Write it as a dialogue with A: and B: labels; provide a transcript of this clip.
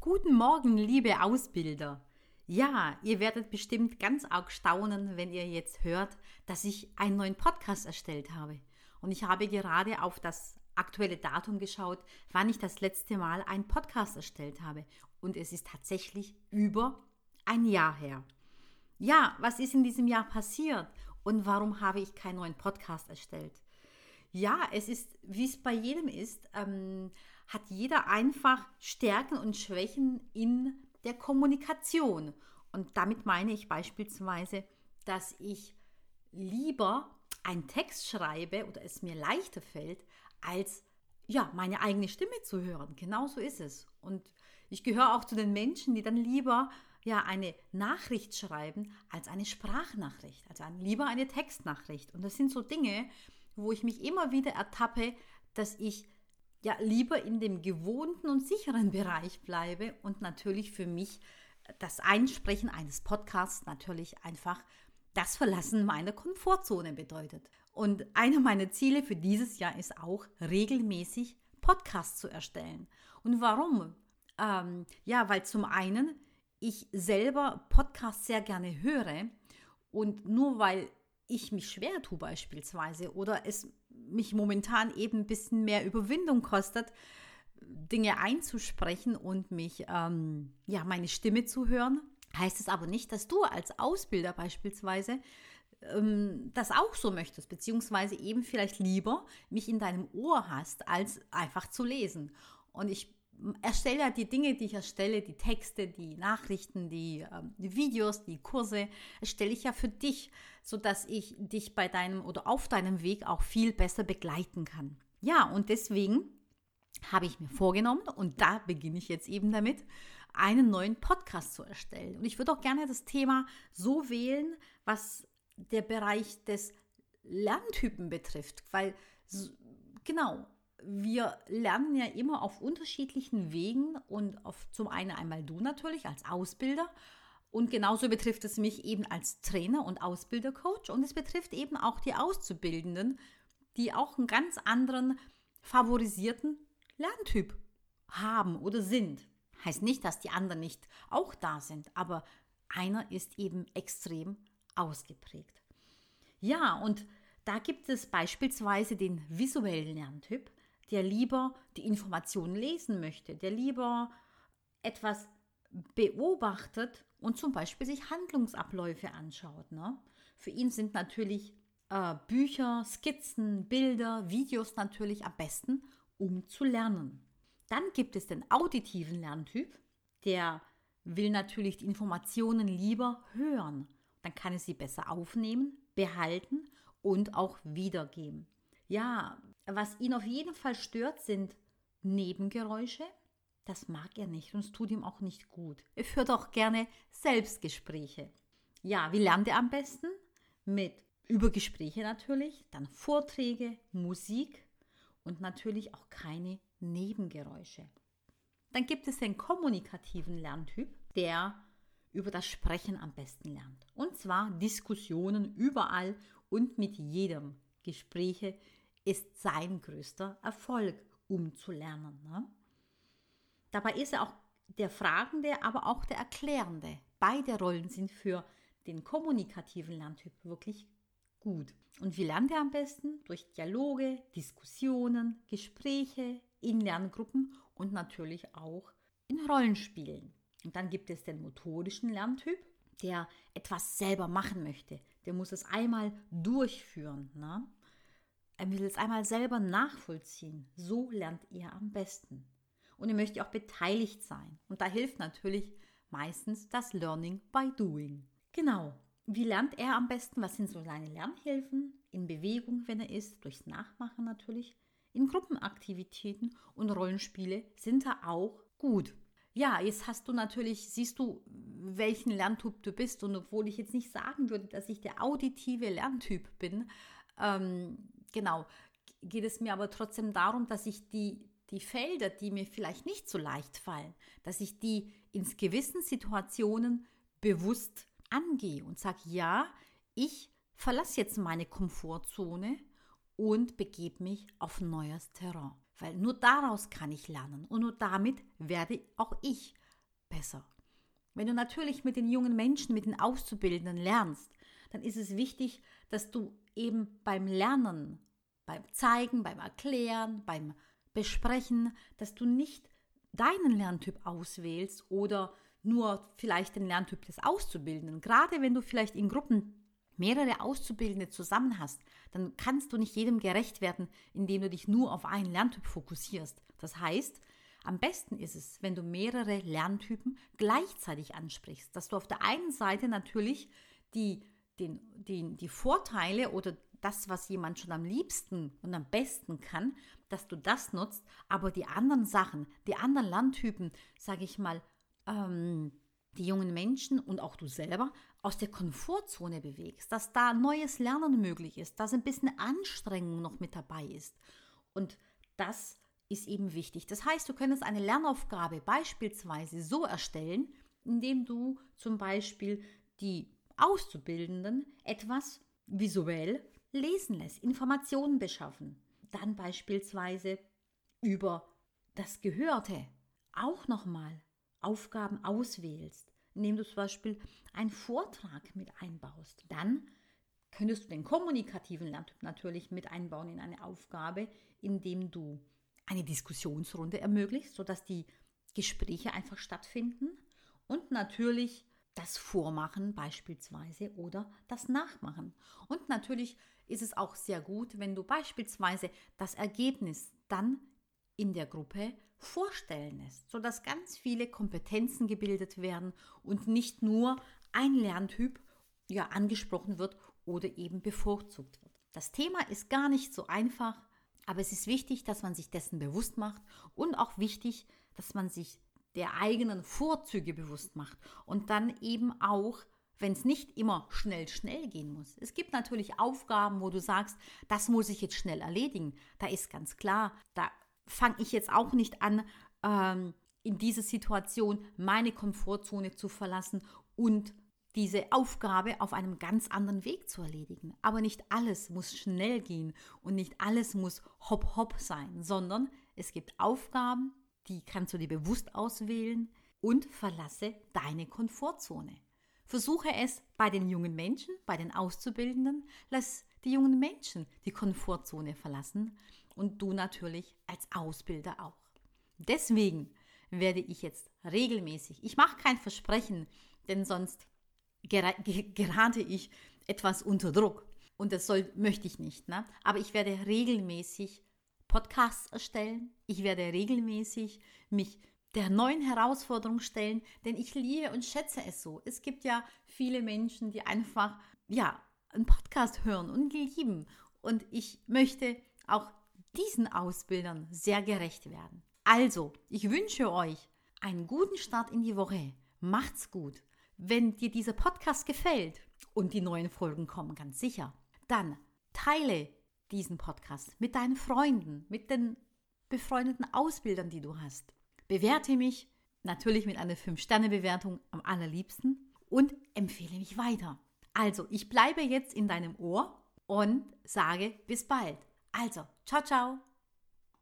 A: Guten Morgen, liebe Ausbilder. Ja, ihr werdet bestimmt ganz arg staunen, wenn ihr jetzt hört, dass ich einen neuen Podcast erstellt habe. Und ich habe gerade auf das aktuelle Datum geschaut, wann ich das letzte Mal einen Podcast erstellt habe. Und es ist tatsächlich über ein Jahr her. Ja, was ist in diesem Jahr passiert und warum habe ich keinen neuen Podcast erstellt? Ja, es ist, wie es bei jedem ist, ähm, hat jeder einfach Stärken und Schwächen in der Kommunikation. Und damit meine ich beispielsweise, dass ich lieber einen Text schreibe oder es mir leichter fällt, als ja, meine eigene Stimme zu hören. Genau so ist es. Und ich gehöre auch zu den Menschen, die dann lieber ja eine Nachricht schreiben als eine Sprachnachricht, also lieber eine Textnachricht. Und das sind so Dinge, wo ich mich immer wieder ertappe, dass ich ja lieber in dem gewohnten und sicheren Bereich bleibe und natürlich für mich das Einsprechen eines Podcasts natürlich einfach das Verlassen meiner Komfortzone bedeutet. Und einer meiner Ziele für dieses Jahr ist auch, regelmäßig Podcasts zu erstellen. Und warum? Ähm, ja, weil zum einen ich selber Podcasts sehr gerne höre und nur weil ich mich schwer tue beispielsweise oder es mich momentan eben ein bisschen mehr Überwindung kostet, Dinge einzusprechen und mich, ähm, ja, meine Stimme zu hören, heißt es aber nicht, dass du als Ausbilder beispielsweise ähm, das auch so möchtest, beziehungsweise eben vielleicht lieber mich in deinem Ohr hast, als einfach zu lesen. Und ich erstelle ja die Dinge, die ich erstelle, die Texte, die Nachrichten, die, ähm, die Videos, die Kurse, erstelle ich ja für dich, sodass ich dich bei deinem oder auf deinem Weg auch viel besser begleiten kann. Ja, und deswegen habe ich mir vorgenommen, und da beginne ich jetzt eben damit, einen neuen Podcast zu erstellen. Und ich würde auch gerne das Thema so wählen, was der Bereich des Lerntypen betrifft, weil genau, wir lernen ja immer auf unterschiedlichen Wegen und auf zum einen einmal du natürlich als Ausbilder und genauso betrifft es mich eben als Trainer und Ausbildercoach und es betrifft eben auch die Auszubildenden, die auch einen ganz anderen favorisierten Lerntyp haben oder sind. Heißt nicht, dass die anderen nicht auch da sind, aber einer ist eben extrem ausgeprägt. Ja, und da gibt es beispielsweise den visuellen Lerntyp, der lieber die Informationen lesen möchte, der lieber etwas beobachtet und zum Beispiel sich Handlungsabläufe anschaut. Ne? Für ihn sind natürlich äh, Bücher, Skizzen, Bilder, Videos natürlich am besten, um zu lernen. Dann gibt es den auditiven Lerntyp, der will natürlich die Informationen lieber hören. Dann kann er sie besser aufnehmen, behalten und auch wiedergeben. Ja, was ihn auf jeden Fall stört, sind Nebengeräusche. Das mag er nicht und es tut ihm auch nicht gut. Er führt auch gerne Selbstgespräche. Ja, wie lernt er am besten? Mit Übergespräche natürlich, dann Vorträge, Musik und natürlich auch keine Nebengeräusche. Dann gibt es den kommunikativen Lerntyp, der über das Sprechen am besten lernt. Und zwar Diskussionen überall und mit jedem. Gespräche ist sein größter Erfolg, um zu lernen. Ne? Dabei ist er auch der Fragende, aber auch der Erklärende. Beide Rollen sind für den kommunikativen Lerntyp wirklich gut. Und wie lernt er am besten? Durch Dialoge, Diskussionen, Gespräche in Lerngruppen und natürlich auch in Rollenspielen. Und dann gibt es den motorischen Lerntyp, der etwas selber machen möchte. Der muss es einmal durchführen. Ne? Er will es einmal selber nachvollziehen. So lernt er am besten. Und er möchte auch beteiligt sein. Und da hilft natürlich meistens das Learning by Doing. Genau. Wie lernt er am besten? Was sind so seine Lernhilfen? In Bewegung, wenn er ist, durchs Nachmachen natürlich. In Gruppenaktivitäten und Rollenspiele sind er auch gut. Ja, jetzt hast du natürlich, siehst du, welchen Lerntyp du bist. Und obwohl ich jetzt nicht sagen würde, dass ich der auditive Lerntyp bin, ähm, genau, geht es mir aber trotzdem darum, dass ich die, die Felder, die mir vielleicht nicht so leicht fallen, dass ich die in gewissen Situationen bewusst angehe und sage, ja, ich verlasse jetzt meine Komfortzone und begebe mich auf neues Terrain. Weil nur daraus kann ich lernen und nur damit werde auch ich besser. Wenn du natürlich mit den jungen Menschen, mit den Auszubildenden lernst, dann ist es wichtig, dass du eben beim Lernen, beim Zeigen, beim Erklären, beim Besprechen, dass du nicht deinen Lerntyp auswählst oder nur vielleicht den Lerntyp des Auszubildenden. Gerade wenn du vielleicht in Gruppen mehrere Auszubildende zusammen hast, dann kannst du nicht jedem gerecht werden, indem du dich nur auf einen Lerntyp fokussierst. Das heißt, am besten ist es, wenn du mehrere Lerntypen gleichzeitig ansprichst, dass du auf der einen Seite natürlich die, den, den, die Vorteile oder das, was jemand schon am liebsten und am besten kann, dass du das nutzt, aber die anderen Sachen, die anderen Lerntypen, sage ich mal, ähm, die jungen Menschen und auch du selber aus der Komfortzone bewegst, dass da neues Lernen möglich ist, dass ein bisschen Anstrengung noch mit dabei ist. Und das ist eben wichtig. Das heißt, du könntest eine Lernaufgabe beispielsweise so erstellen, indem du zum Beispiel die Auszubildenden etwas visuell lesen lässt, Informationen beschaffen. Dann beispielsweise über das Gehörte auch nochmal Aufgaben auswählst, indem du zum Beispiel einen Vortrag mit einbaust. Dann könntest du den kommunikativen Lerntyp natürlich mit einbauen in eine Aufgabe, indem du eine Diskussionsrunde ermöglicht, sodass die Gespräche einfach stattfinden und natürlich das Vormachen beispielsweise oder das Nachmachen. Und natürlich ist es auch sehr gut, wenn du beispielsweise das Ergebnis dann in der Gruppe vorstellen lässt, sodass ganz viele Kompetenzen gebildet werden und nicht nur ein Lerntyp ja angesprochen wird oder eben bevorzugt wird. Das Thema ist gar nicht so einfach, aber es ist wichtig, dass man sich dessen bewusst macht und auch wichtig, dass man sich der eigenen Vorzüge bewusst macht und dann eben auch, wenn es nicht immer schnell, schnell gehen muss. Es gibt natürlich Aufgaben, wo du sagst, das muss ich jetzt schnell erledigen. Da ist ganz klar, da fange ich jetzt auch nicht an, ähm, in dieser Situation meine Komfortzone zu verlassen und diese Aufgabe auf einem ganz anderen Weg zu erledigen. Aber nicht alles muss schnell gehen und nicht alles muss hopp hopp sein, sondern es gibt Aufgaben, die kannst du dir bewusst auswählen und verlasse deine Komfortzone. Versuche es bei den jungen Menschen, bei den Auszubildenden, lass die jungen Menschen die Komfortzone verlassen und du natürlich als Ausbilder auch. Deswegen werde ich jetzt regelmäßig, ich mache kein Versprechen, denn sonst gerate ich etwas unter Druck. Und das soll, möchte ich nicht. Ne? Aber ich werde regelmäßig Podcasts erstellen. Ich werde regelmäßig mich der neuen Herausforderung stellen, denn ich liebe und schätze es so. Es gibt ja viele Menschen, die einfach, ja, einen Podcast hören und lieben. Und ich möchte auch diesen Ausbildern sehr gerecht werden. Also, ich wünsche euch einen guten Start in die Woche. Macht's gut. Wenn dir dieser Podcast gefällt und die neuen Folgen kommen ganz sicher, dann teile diesen Podcast mit deinen Freunden, mit den befreundeten Ausbildern, die du hast. Bewerte mich natürlich mit einer 5-Sterne-Bewertung am allerliebsten und empfehle mich weiter. Also, ich bleibe jetzt in deinem Ohr und sage bis bald. Also, ciao, ciao.